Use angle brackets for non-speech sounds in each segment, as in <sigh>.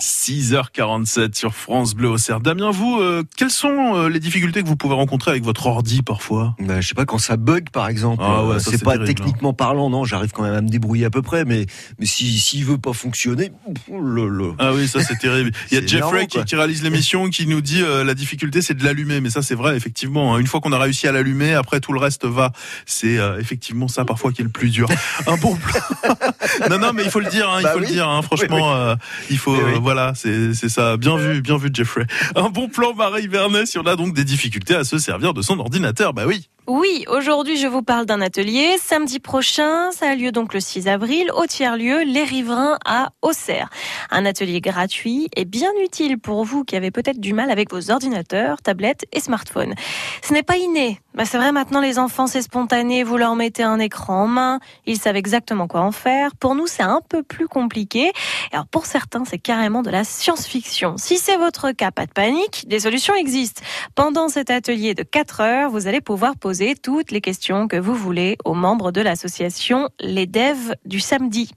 6h47 sur France Bleu Auxerre. Damien, vous, euh, quelles sont euh, les difficultés que vous pouvez rencontrer avec votre ordi parfois? Ben, Je sais pas, quand ça bug par exemple, Ah ouais, euh, c'est pas terrible, hein. techniquement parlant, non, j'arrive quand même à me débrouiller à peu près, mais, mais si s'il veut pas fonctionner, oh là. Ah oui, ça c'est terrible. Il y a Jeffrey qui, qui réalise l'émission qui nous dit euh, la difficulté c'est de l'allumer, mais ça c'est vrai effectivement. hein. Une fois qu'on a réussi à l'allumer, après tout le reste va. C'est euh, effectivement ça parfois qui est le plus dur. Un bon plan. <laughs> non non, mais il faut le dire, hein, il Bah faut le oui. dire. hein. Franchement, euh, il faut Oui, oui. Voilà, c'est ça. Bien vu, bien vu Jeffrey. Un bon plan, Marie Vernet. Si on a donc des difficultés à se servir de son ordinateur, bah oui. Oui, aujourd'hui je vous parle d'un atelier. Samedi prochain, ça a lieu donc le 6 avril au tiers-lieu Les Riverains à Auxerre. Un atelier gratuit et bien utile pour vous qui avez peut-être du mal avec vos ordinateurs, tablettes et smartphones. Ce n'est pas inné. Bah, c'est vrai, maintenant les enfants c'est spontané, vous leur mettez un écran en main, ils savent exactement quoi en faire. Pour nous c'est un peu plus compliqué. Alors pour certains c'est carrément de la science-fiction. Si c'est votre cas, pas de panique, des solutions existent. Pendant cet atelier de 4 heures, vous allez pouvoir poser toutes les questions que vous voulez aux membres de l'association Les Devs du samedi.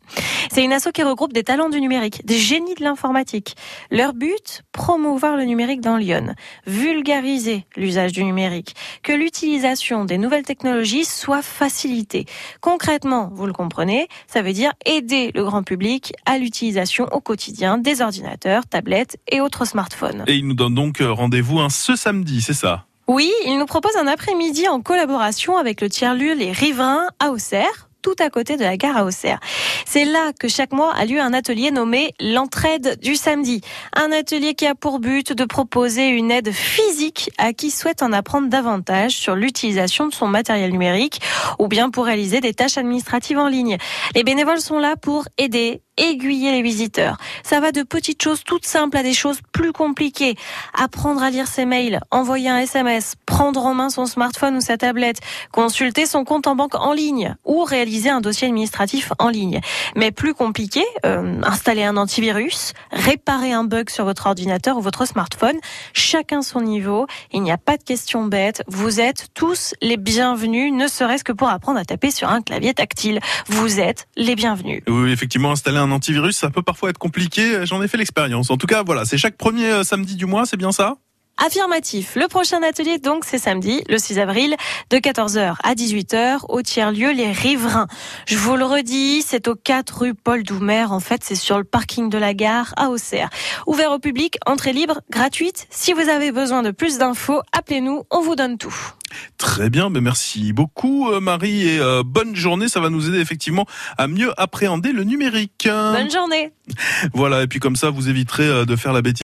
C'est une asso qui regroupe des talents du numérique, des génies de l'informatique. Leur but, promouvoir le numérique dans Lyon, vulgariser l'usage du numérique, que l'utilisation des nouvelles technologies soit facilitée. Concrètement, vous le comprenez, ça veut dire aider le grand public à l'utilisation au quotidien des ordinateurs, tablettes et autres smartphones. Et il nous donne donc euh, rendez-vous ce samedi, c'est ça? Oui, il nous propose un après-midi en collaboration avec le tiers-lieu Les Riverains à Auxerre tout à côté de la gare à Auxerre. C'est là que chaque mois a lieu un atelier nommé l'entraide du samedi. Un atelier qui a pour but de proposer une aide physique à qui souhaite en apprendre davantage sur l'utilisation de son matériel numérique ou bien pour réaliser des tâches administratives en ligne. Les bénévoles sont là pour aider, aiguiller les visiteurs. Ça va de petites choses toutes simples à des choses plus compliquées. Apprendre à lire ses mails, envoyer un SMS, prendre en main son smartphone ou sa tablette, consulter son compte en banque en ligne ou réaliser un dossier administratif en ligne. Mais plus compliqué, euh, installer un antivirus, réparer un bug sur votre ordinateur ou votre smartphone, chacun son niveau. Il n'y a pas de questions bêtes. Vous êtes tous les bienvenus, ne serait-ce que pour apprendre à taper sur un clavier tactile. Vous êtes les bienvenus. Oui, effectivement, installer un antivirus, ça peut parfois être compliqué. J'en ai fait l'expérience. En tout cas, voilà, c'est chaque premier euh, samedi du mois, c'est bien ça? Affirmatif. Le prochain atelier, donc, c'est samedi, le 6 avril, de 14h à 18h, au tiers-lieu Les Riverains. Je vous le redis, c'est au 4 rue Paul Doumer. En fait, c'est sur le parking de la gare à Auxerre. Ouvert au public, entrée libre, gratuite. Si vous avez besoin de plus d'infos, appelez-nous, on vous donne tout. Très bien, mais merci beaucoup euh, Marie et euh, bonne journée. Ça va nous aider effectivement à mieux appréhender le numérique. Bonne journée. Voilà, et puis comme ça, vous éviterez euh, de faire la bêtise.